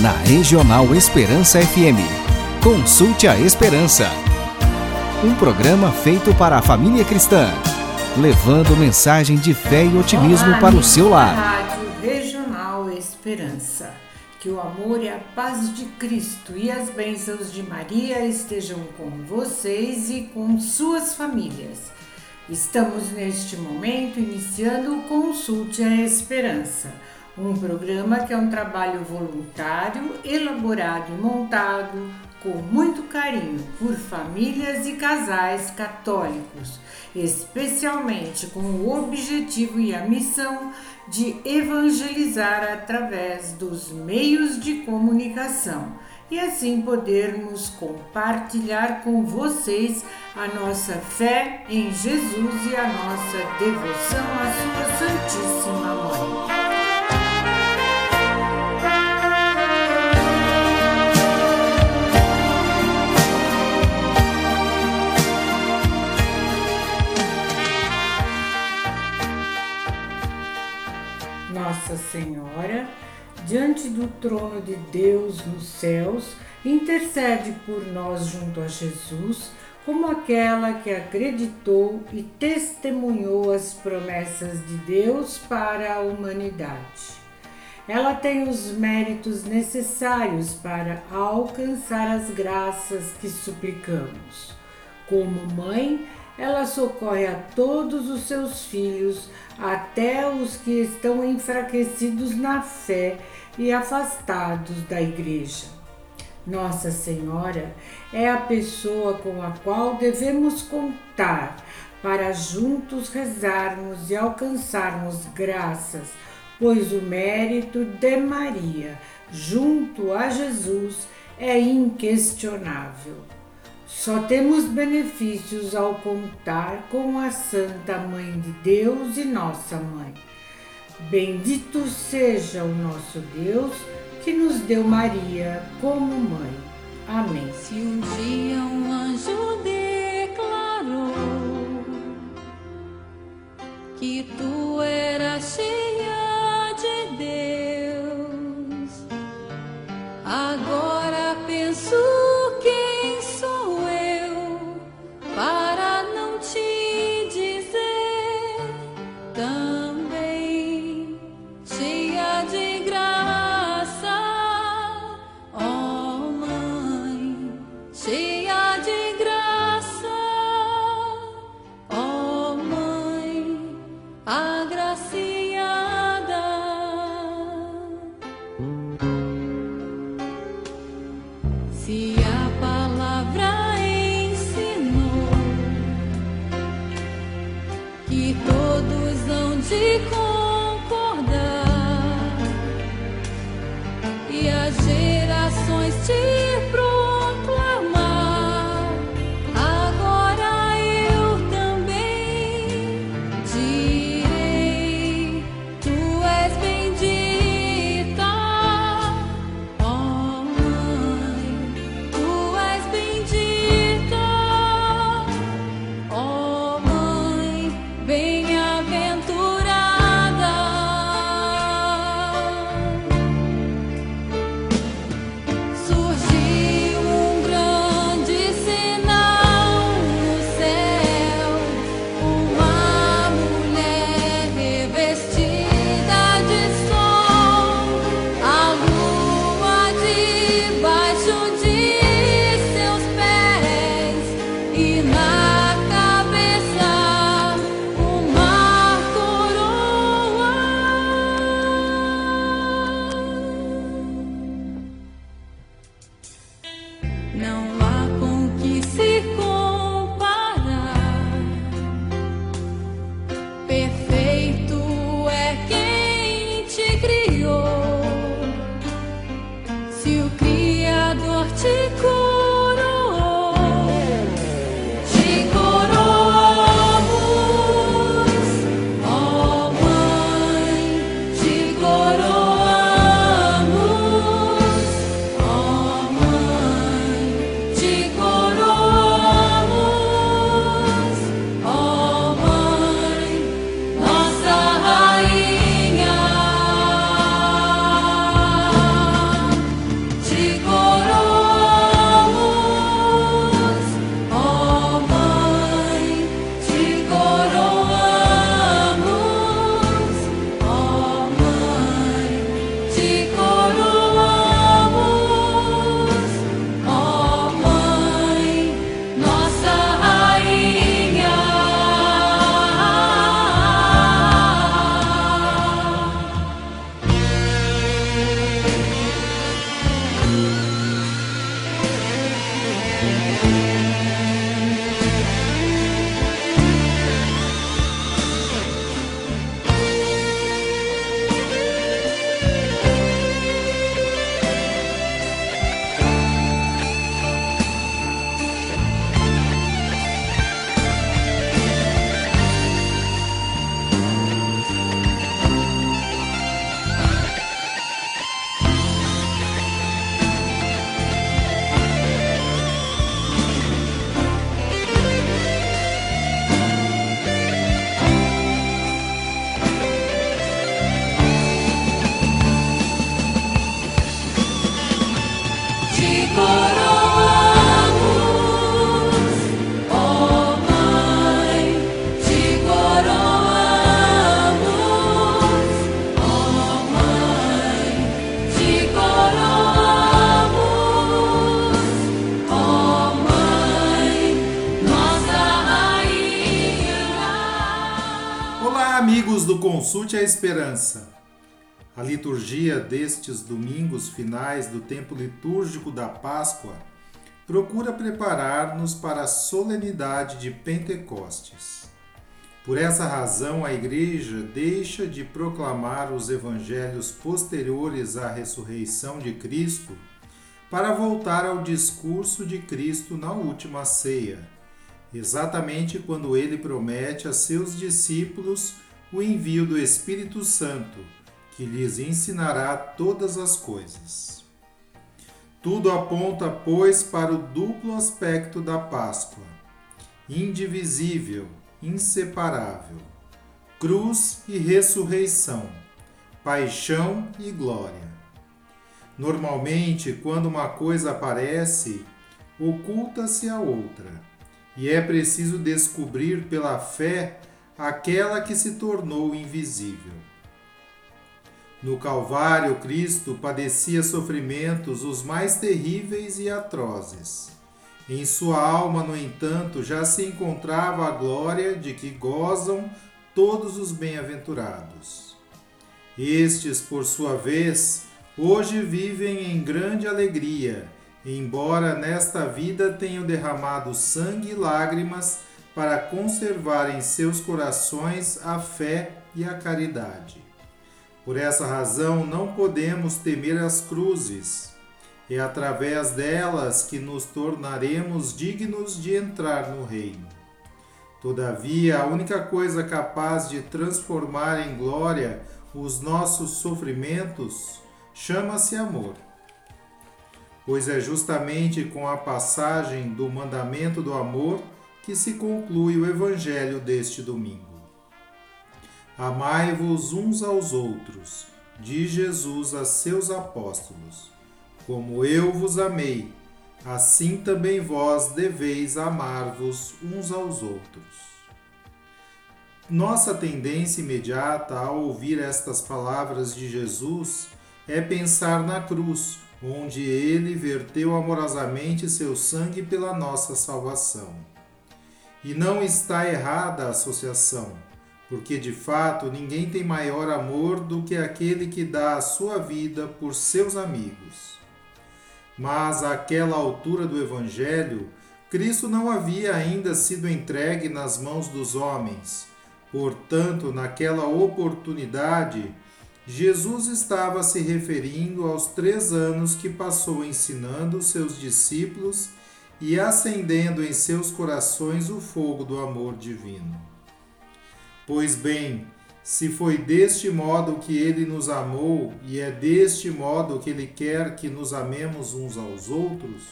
na Regional Esperança FM. Consulte a Esperança. Um programa feito para a família cristã, levando mensagem de fé e otimismo Olá, para o seu lar. Rádio Regional Esperança. Que o amor e a paz de Cristo e as bênçãos de Maria estejam com vocês e com suas famílias. Estamos neste momento iniciando o Consulte a Esperança, um programa que é um trabalho voluntário, elaborado e montado com muito carinho por famílias e casais católicos, especialmente com o objetivo e a missão de evangelizar através dos meios de comunicação e assim podermos compartilhar com vocês a nossa fé em Jesus e a nossa devoção à Sua Santíssima Mãe. Nossa Senhora, diante do trono de Deus nos céus, intercede por nós junto a Jesus, como aquela que acreditou e testemunhou as promessas de Deus para a humanidade. Ela tem os méritos necessários para alcançar as graças que suplicamos. Como mãe, ela socorre a todos os seus filhos, até os que estão enfraquecidos na fé e afastados da igreja. Nossa Senhora é a pessoa com a qual devemos contar para juntos rezarmos e alcançarmos graças, pois o mérito de Maria junto a Jesus é inquestionável. Só temos benefícios ao contar com a Santa Mãe de Deus e nossa Mãe. Bendito seja o nosso Deus que nos deu Maria como mãe. Amém. Se um dia um anjo declarou que tu eras cheia esperança. A liturgia destes domingos finais do tempo litúrgico da Páscoa procura preparar-nos para a solenidade de Pentecostes. Por essa razão, a Igreja deixa de proclamar os evangelhos posteriores à ressurreição de Cristo para voltar ao discurso de Cristo na última ceia, exatamente quando ele promete a seus discípulos o envio do Espírito Santo, que lhes ensinará todas as coisas. Tudo aponta, pois, para o duplo aspecto da Páscoa: indivisível, inseparável, cruz e ressurreição, paixão e glória. Normalmente, quando uma coisa aparece, oculta-se a outra, e é preciso descobrir pela fé aquela que se tornou invisível. No Calvário, Cristo padecia sofrimentos os mais terríveis e atrozes. Em sua alma, no entanto, já se encontrava a glória de que gozam todos os bem-aventurados. Estes, por sua vez, hoje vivem em grande alegria, embora nesta vida tenham derramado sangue e lágrimas para conservar em seus corações a fé e a caridade. Por essa razão, não podemos temer as cruzes. É através delas que nos tornaremos dignos de entrar no reino. Todavia, a única coisa capaz de transformar em glória os nossos sofrimentos chama-se amor. Pois é justamente com a passagem do mandamento do amor que se conclui o Evangelho deste domingo. Amai-vos uns aos outros, diz Jesus a seus apóstolos. Como eu vos amei, assim também vós deveis amar-vos uns aos outros. Nossa tendência imediata ao ouvir estas palavras de Jesus é pensar na cruz, onde ele verteu amorosamente seu sangue pela nossa salvação. E não está errada a associação, porque de fato ninguém tem maior amor do que aquele que dá a sua vida por seus amigos. Mas àquela altura do Evangelho, Cristo não havia ainda sido entregue nas mãos dos homens. Portanto, naquela oportunidade, Jesus estava se referindo aos três anos que passou ensinando seus discípulos e acendendo em seus corações o fogo do amor divino. Pois bem, se foi deste modo que ele nos amou e é deste modo que ele quer que nos amemos uns aos outros,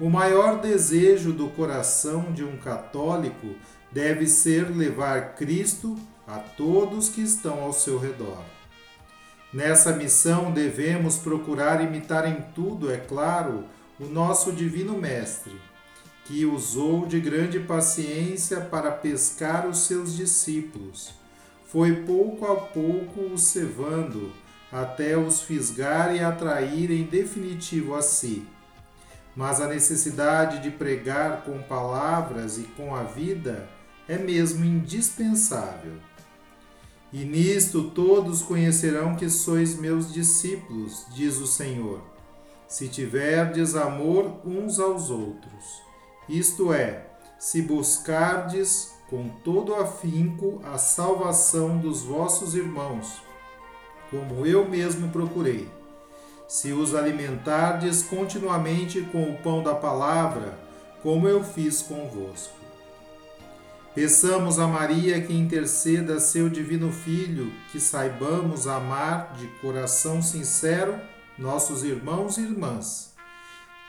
o maior desejo do coração de um católico deve ser levar Cristo a todos que estão ao seu redor. Nessa missão devemos procurar imitar em tudo, é claro, o nosso Divino Mestre, que usou de grande paciência para pescar os seus discípulos, foi pouco a pouco os cevando, até os fisgar e atrair em definitivo a si. Mas a necessidade de pregar com palavras e com a vida é mesmo indispensável. E nisto todos conhecerão que sois meus discípulos, diz o Senhor se tiverdes amor uns aos outros, isto é, se buscardes com todo afinco a salvação dos vossos irmãos, como eu mesmo procurei. Se os alimentardes continuamente com o pão da palavra, como eu fiz convosco. Peçamos a Maria que interceda a seu divino Filho, que saibamos amar de coração sincero nossos irmãos e irmãs,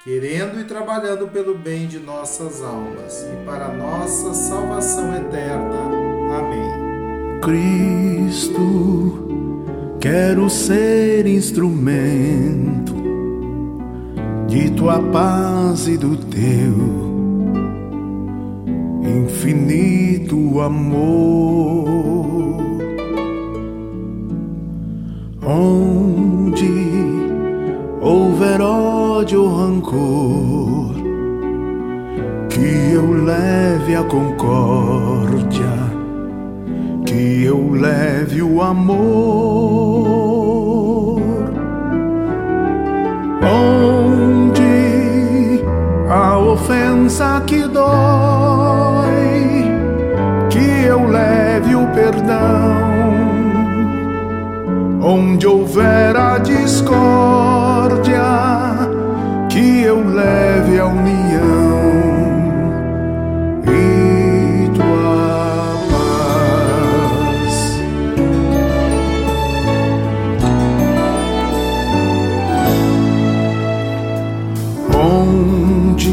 querendo e trabalhando pelo bem de nossas almas e para nossa salvação eterna. Amém. Cristo, quero ser instrumento de tua paz e do teu infinito amor. Onde houver ódio ou rancor, que eu leve a concórdia, que eu leve o amor. Onde a ofensa que dói, que eu leve o perdão. Onde houver a discórdia, eu leve a união e tua paz. Onde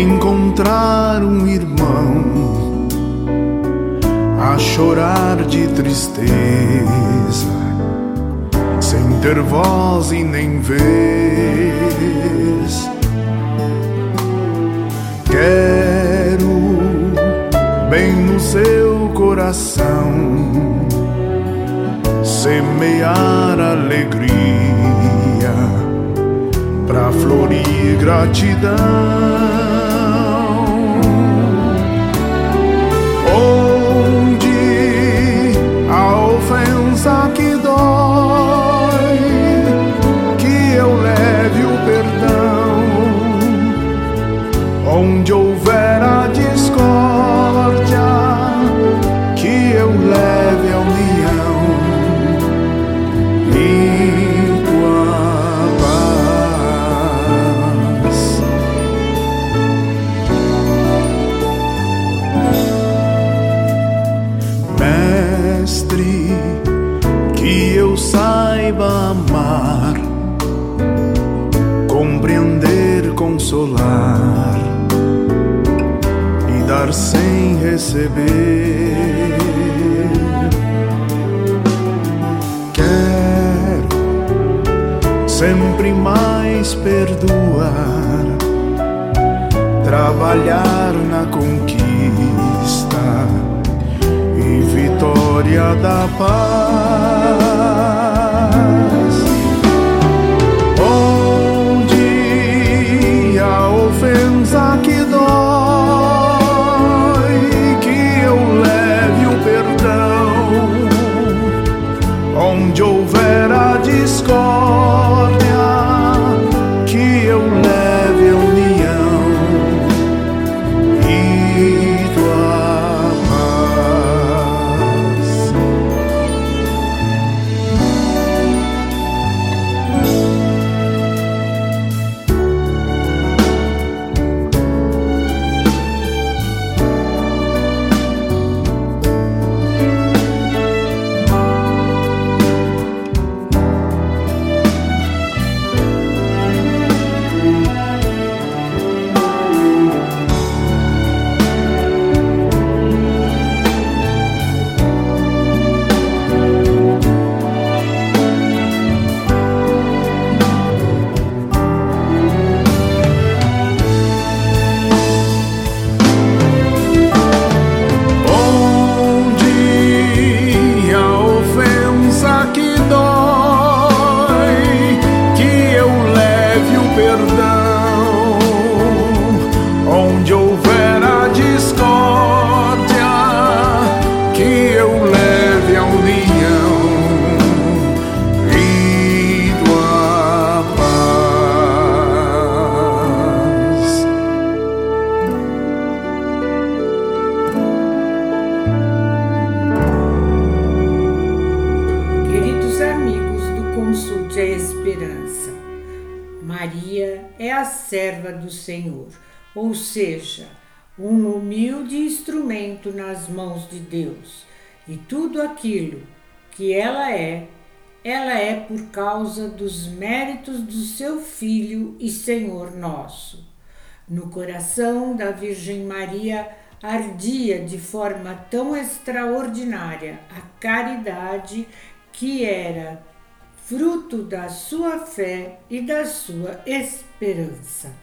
encontrar um irmão a chorar de tristeza, sem ter voz e nem vez. Quero bem no seu coração semear alegria pra florir gratidão. Onde a ofensa que Onde houver a discórdia, que eu leve a união e tua paz. Mestre, que eu saiba amar, compreender, consolar dar sem receber. Quero sempre mais perdoar, trabalhar na conquista e vitória da paz. Esperança, Maria é a serva do Senhor, ou seja, um humilde instrumento nas mãos de Deus, e tudo aquilo que ela é, ela é por causa dos méritos do seu Filho e Senhor nosso. No coração da Virgem Maria ardia de forma tão extraordinária a caridade que era fruto da sua fé e da sua esperança.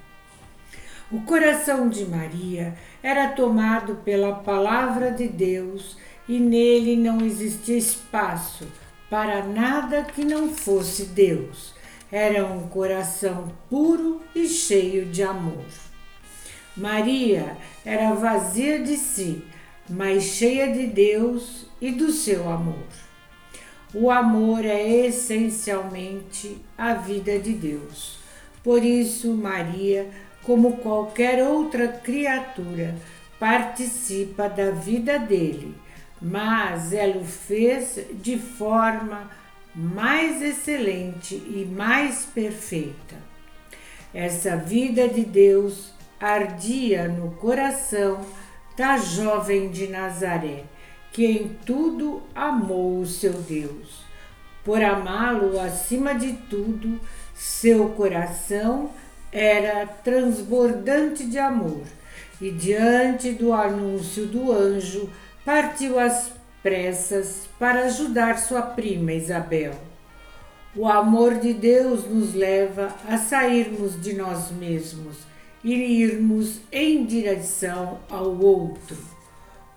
O coração de Maria era tomado pela palavra de Deus e nele não existia espaço para nada que não fosse Deus. Era um coração puro e cheio de amor. Maria era vazia de si, mas cheia de Deus e do seu amor. O amor é essencialmente a vida de Deus. Por isso, Maria, como qualquer outra criatura, participa da vida dele, mas ela o fez de forma mais excelente e mais perfeita. Essa vida de Deus ardia no coração da jovem de Nazaré, que em tudo amou o seu Deus. Por amá-lo acima de tudo, seu coração era transbordante de amor, e diante do anúncio do anjo, partiu às pressas para ajudar sua prima Isabel. O amor de Deus nos leva a sairmos de nós mesmos e irmos em direção ao outro.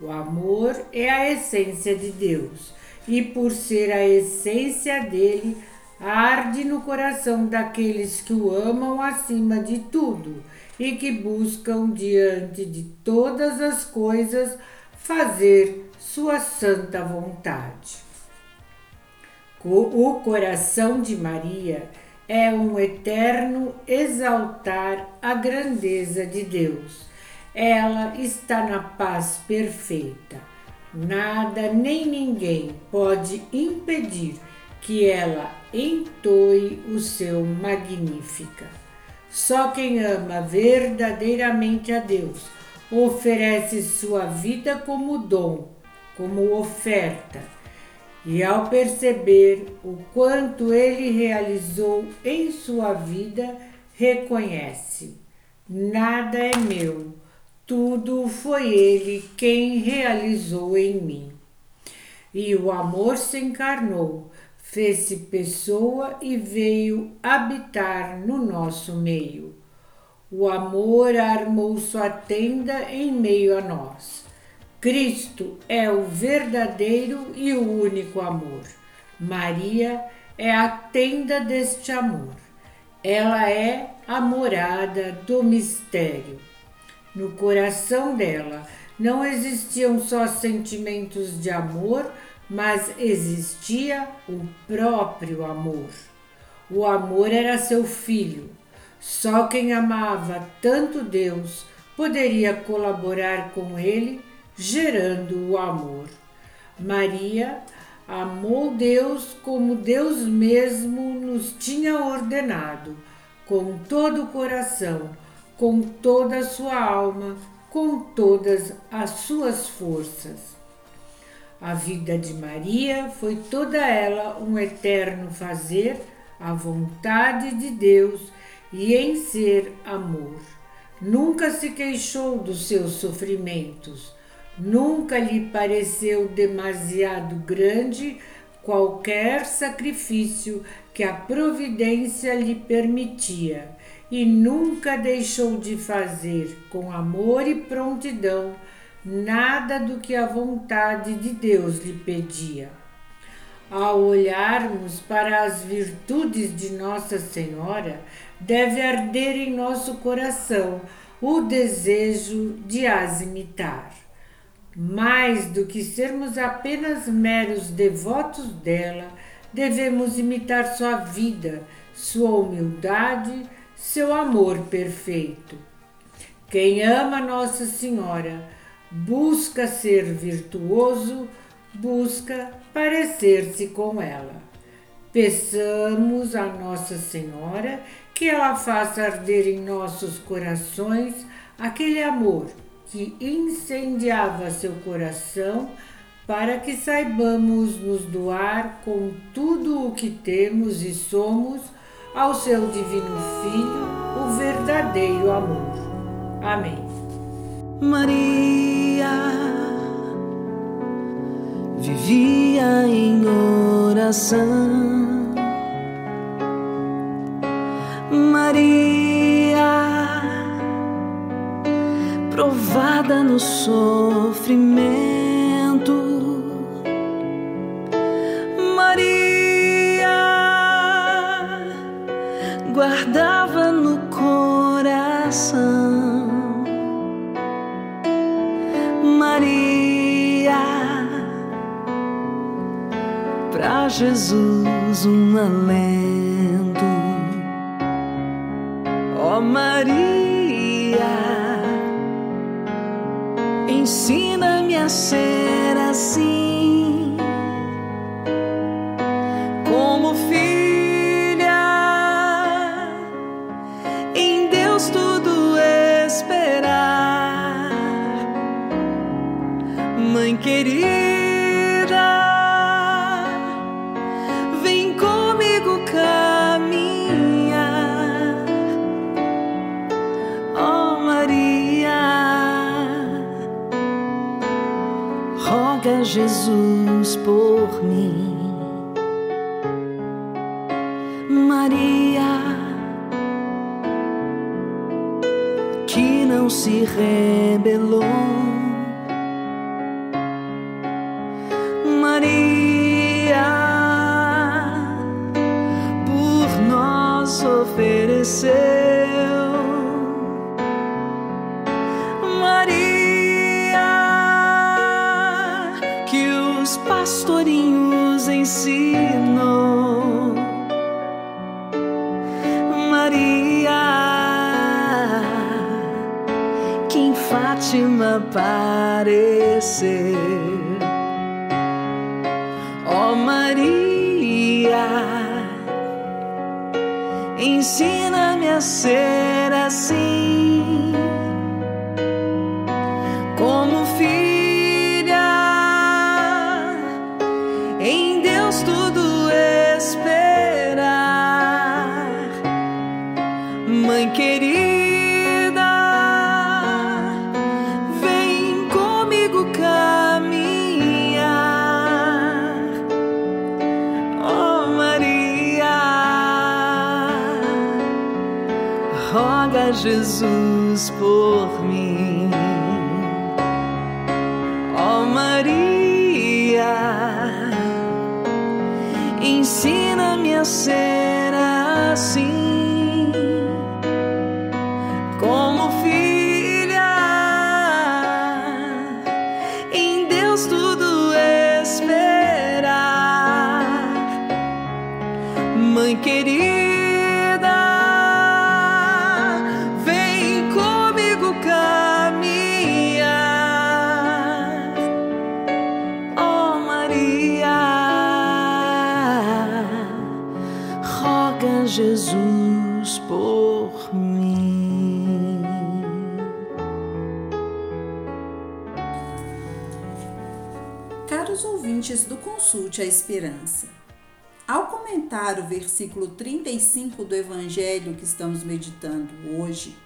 O amor é a essência de Deus e, por ser a essência dele, arde no coração daqueles que o amam acima de tudo e que buscam diante de todas as coisas fazer sua santa vontade. O coração de Maria é um eterno exaltar a grandeza de Deus. Ela está na paz perfeita. Nada nem ninguém pode impedir que ela entoe o seu magnífica. Só quem ama verdadeiramente a Deus oferece sua vida como dom, como oferta. E ao perceber o quanto ele realizou em sua vida, reconhece: nada é meu, tudo foi ele quem realizou em mim. E o amor se encarnou, fez-se pessoa e veio habitar no nosso meio. O amor armou sua tenda em meio a nós. Cristo é o verdadeiro e o único amor. Maria é a tenda deste amor. Ela é a morada do mistério. No coração dela não existiam só sentimentos de amor, mas existia o próprio amor. O amor era seu filho. Só quem amava tanto Deus poderia colaborar com ele, gerando o amor. Maria amou Deus como Deus mesmo nos tinha ordenado, com todo o coração, com toda a sua alma, com todas as suas forças. A vida de Maria foi toda ela um eterno fazer a vontade de Deus e em ser amor. Nunca se queixou dos seus sofrimentos, nunca lhe pareceu demasiado grande qualquer sacrifício que a providência lhe permitia e nunca deixou de fazer com amor e prontidão nada do que a vontade de Deus lhe pedia. Ao olharmos para as virtudes de Nossa Senhora, deve arder em nosso coração o desejo de as imitar. Mais do que sermos apenas meros devotos dela, devemos imitar sua vida, sua humildade, seu amor perfeito. Quem ama Nossa Senhora, busca ser virtuoso, busca parecer-se com ela. Peçamos a Nossa Senhora que ela faça arder em nossos corações aquele amor que incendiava seu coração, para que saibamos nos doar com tudo o que temos e somos ao seu divino Filho, o verdadeiro amor. Amém. Maria vivia em oração. Maria provada no sofrimento. Jesus um alento. Ó oh Maria, ensina-me a ser assim, Jesus por mim. Maria, que não se rebelou. Jesus por mim. Ó oh Maria, ensina-me a ser assim, Consulte a Esperança, ao comentar o versículo 35 do Evangelho que estamos meditando hoje,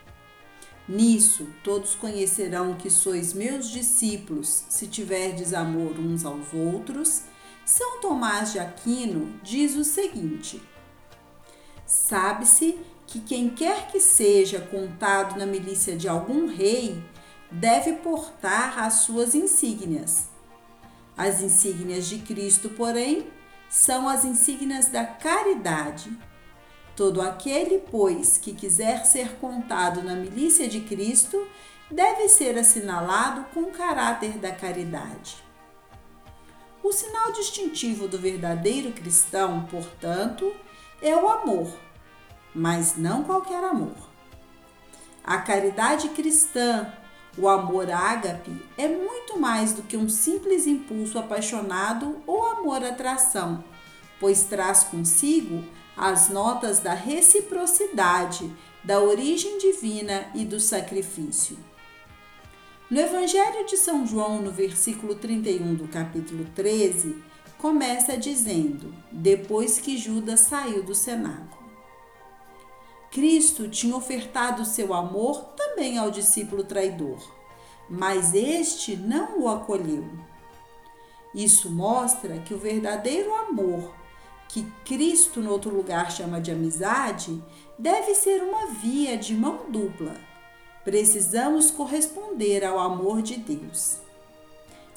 Nisso todos conhecerão que sois meus discípulos, se tiverdes amor uns aos outros. São Tomás de Aquino diz o seguinte: Sabe-se que quem quer que seja contado na milícia de algum rei deve portar as suas insígnias. As insígnias de Cristo, porém, são as insígnias da caridade. Todo aquele, pois, que quiser ser contado na milícia de Cristo, deve ser assinalado com o caráter da caridade. O sinal distintivo do verdadeiro cristão, portanto, é o amor, mas não qualquer amor. A caridade cristã, o amor ágape, é muito mais do que um simples impulso apaixonado ou amor-atração, pois traz consigo as notas da reciprocidade, da origem divina e do sacrifício. No Evangelho de São João, no versículo 31 do capítulo 13, começa dizendo: depois que Judas saiu do cenáculo. Cristo tinha ofertado seu amor também ao discípulo traidor, mas este não o acolheu. Isso mostra que o verdadeiro amor, que Cristo no outro lugar chama de amizade, deve ser uma via de mão dupla. Precisamos corresponder ao amor de Deus.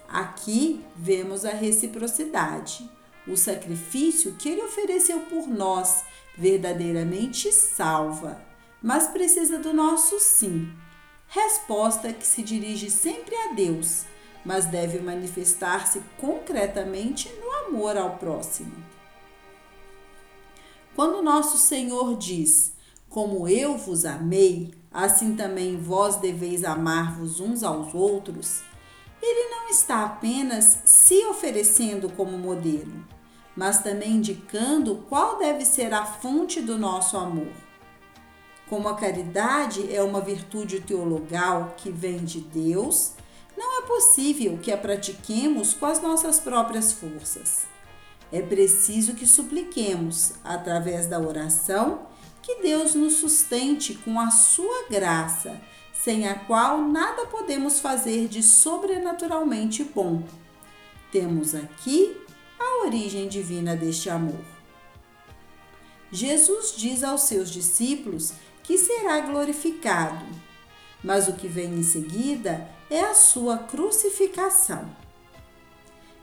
Aqui vemos a reciprocidade. O sacrifício que ele ofereceu por nós verdadeiramente salva, mas precisa do nosso sim. Resposta que se dirige sempre a Deus, mas deve manifestar-se concretamente no amor ao próximo. Quando nosso Senhor diz: Como eu vos amei, assim também vós deveis amar-vos uns aos outros, ele não está apenas se oferecendo como modelo, mas também indicando qual deve ser a fonte do nosso amor. Como a caridade é uma virtude teologal que vem de Deus, não é possível que a pratiquemos com as nossas próprias forças. É preciso que supliquemos, através da oração, que Deus nos sustente com a sua graça, sem a qual nada podemos fazer de sobrenaturalmente bom. Temos aqui a origem divina deste amor. Jesus diz aos seus discípulos que será glorificado, mas o que vem em seguida é a sua crucificação.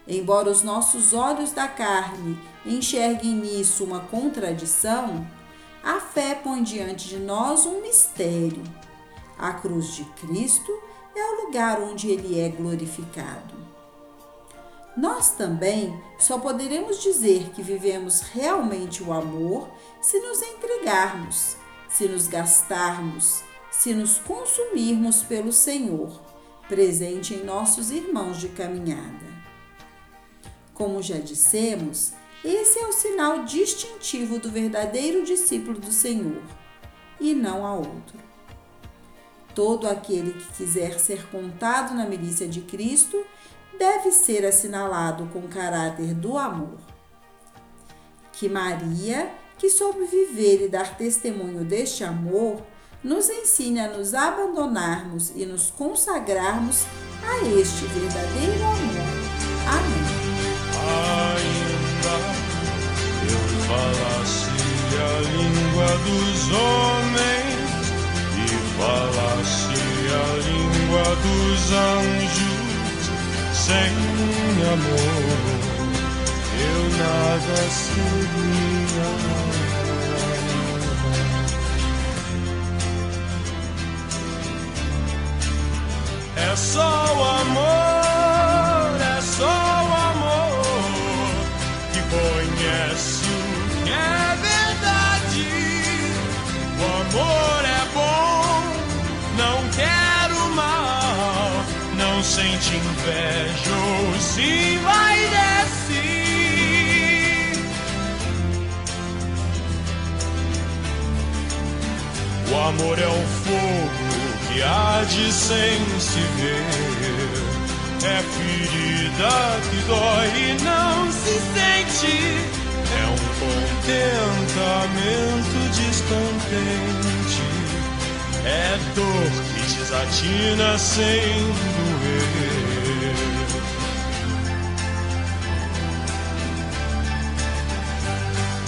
Embora os nossos olhos da carne enxerguem nisso uma contradição, a fé põe diante de nós um mistério. A cruz de Cristo é o lugar onde ele é glorificado. Nós também só poderemos dizer que vivemos realmente o amor se nos entregarmos, se nos gastarmos, se nos consumirmos pelo Senhor, presente em nossos irmãos de caminhada. Como já dissemos, esse é o sinal distintivo do verdadeiro discípulo do Senhor, e não há outro. Todo aquele que quiser ser contado na milícia de Cristo deve ser assinalado com o caráter do amor. Que Maria, que soube viver e dar testemunho deste amor, nos ensine a nos abandonarmos e nos consagrarmos a este verdadeiro amor. Amém. Ainda eu falasse a língua dos homens e falasse a língua dos anjos sem amor, eu nada seria. É só o amor, é só o amor que conhece o que é verdade. O amor é bom, não quero mal, não sente inveja se vai descer. O amor é um fogo que há de sem se ver. É ferida que dói e não se sente. É um contentamento descontente. É dor que desatina sem doer.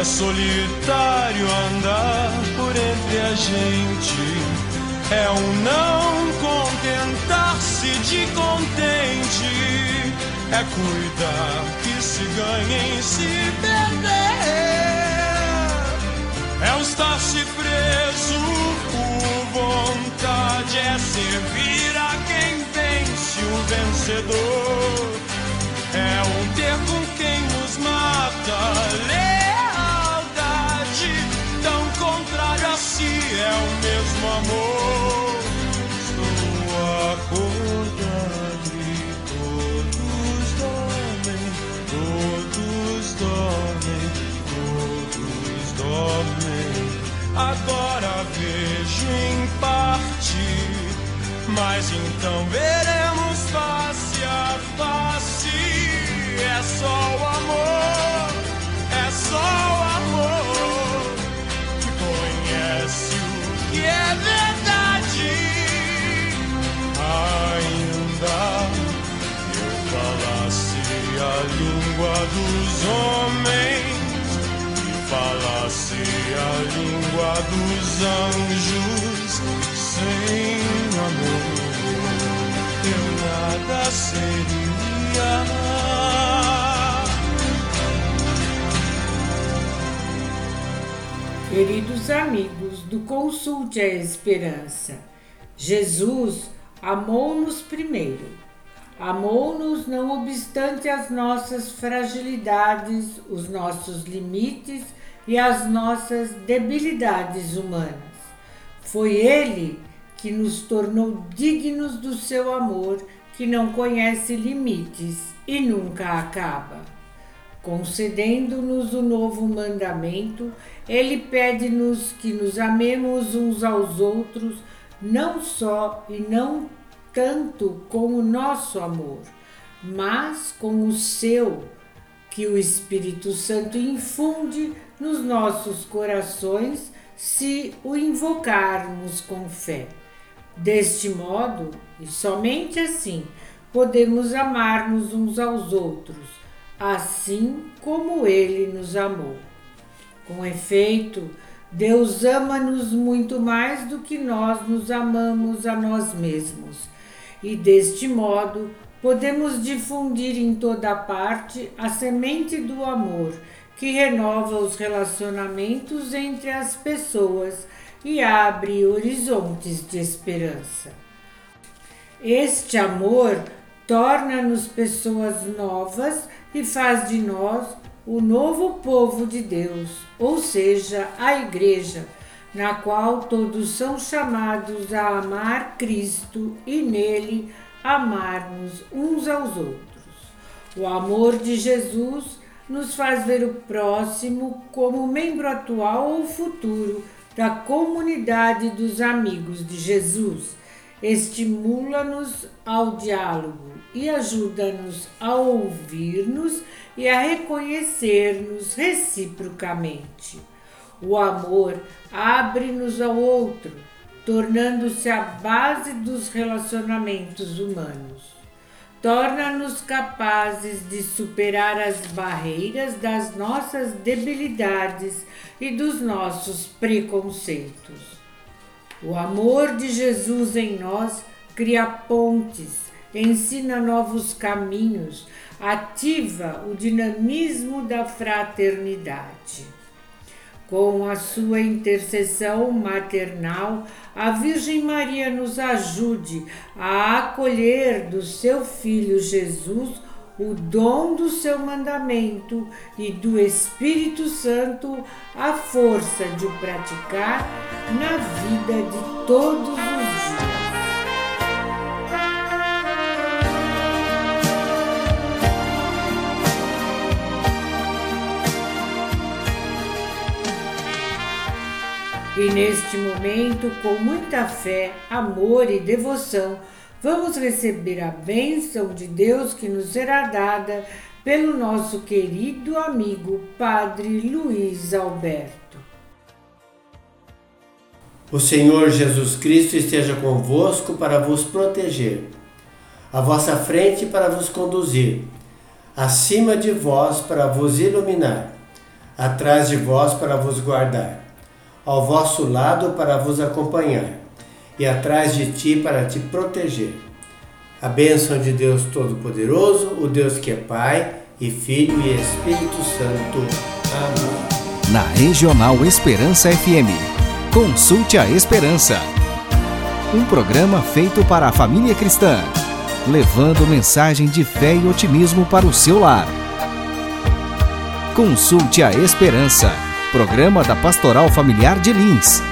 é solitário andar por entre a gente. É um não contentar-se de contente. É cuidar que se ganha em se perder. É o estar-se preso por vontade. É servir a quem vence o vencedor. É um Agora vejo em parte, mas então veremos face a face. É só o amor, é só o amor que conhece que é verdade. Ainda eu falasse a língua dos homens e sei a língua dos anjos, sem amor eu nada seria. Queridos amigos do Consulte a Esperança, Jesus amou-nos primeiro. Amou-nos não obstante as nossas fragilidades, os nossos limites e as nossas debilidades humanas. Foi Ele que nos tornou dignos do seu amor, que não conhece limites e nunca acaba. Concedendo-nos o novo mandamento, ele pede-nos que nos amemos uns aos outros, não só e não tanto com o nosso amor, mas com o seu, que o Espírito Santo infunde nos nossos corações se o invocarmos com fé. Deste modo, e somente assim, podemos amar-nos uns aos outros, assim como ele nos amou. Com efeito, Deus ama-nos muito mais do que nós nos amamos a nós mesmos, e deste modo podemos difundir em toda parte a semente do amor que renova os relacionamentos entre as pessoas e abre horizontes de esperança. Este amor torna-nos pessoas novas e faz de nós o novo povo de Deus, ou seja, a Igreja, na qual todos são chamados a amar Cristo e nele amarmos uns aos outros. O amor de Jesus nos faz ver o próximo como membro atual ou futuro da comunidade dos amigos de Jesus. Estimula-nos ao diálogo e ajuda-nos a ouvir-nos e a reconhecer-nos reciprocamente. O amor abre-nos ao outro, tornando-se a base dos relacionamentos humanos torna-nos capazes de superar as barreiras das nossas debilidades e dos nossos preconceitos. O amor de Jesus em nós cria pontes, ensina novos caminhos, ativa o dinamismo da fraternidade. Com a sua intercessão maternal, a Virgem Maria nos ajude a acolher do seu Filho Jesus o dom do seu mandamento e do Espírito Santo a força de o praticar na vida de todos os dias. E neste momento, com muita fé, amor e devoção, vamos receber a bênção de Deus que nos será dada pelo nosso querido amigo Padre Luiz Alberto. O Senhor Jesus Cristo esteja convosco para vos proteger, à vossa frente para vos conduzir, acima de vós para vos iluminar, atrás de vós para vos guardar ao vosso lado para vos acompanhar e atrás de ti para te proteger. A bênção de Deus Todo-Poderoso, o Deus que é Pai e Filho e Espírito Santo. Amém. Na Regional Esperança FM, consulte a Esperança. Um programa feito para a família cristã, levando mensagem de fé e otimismo para o seu lar. Consulte a Esperança Programa da Pastoral Familiar de Lins.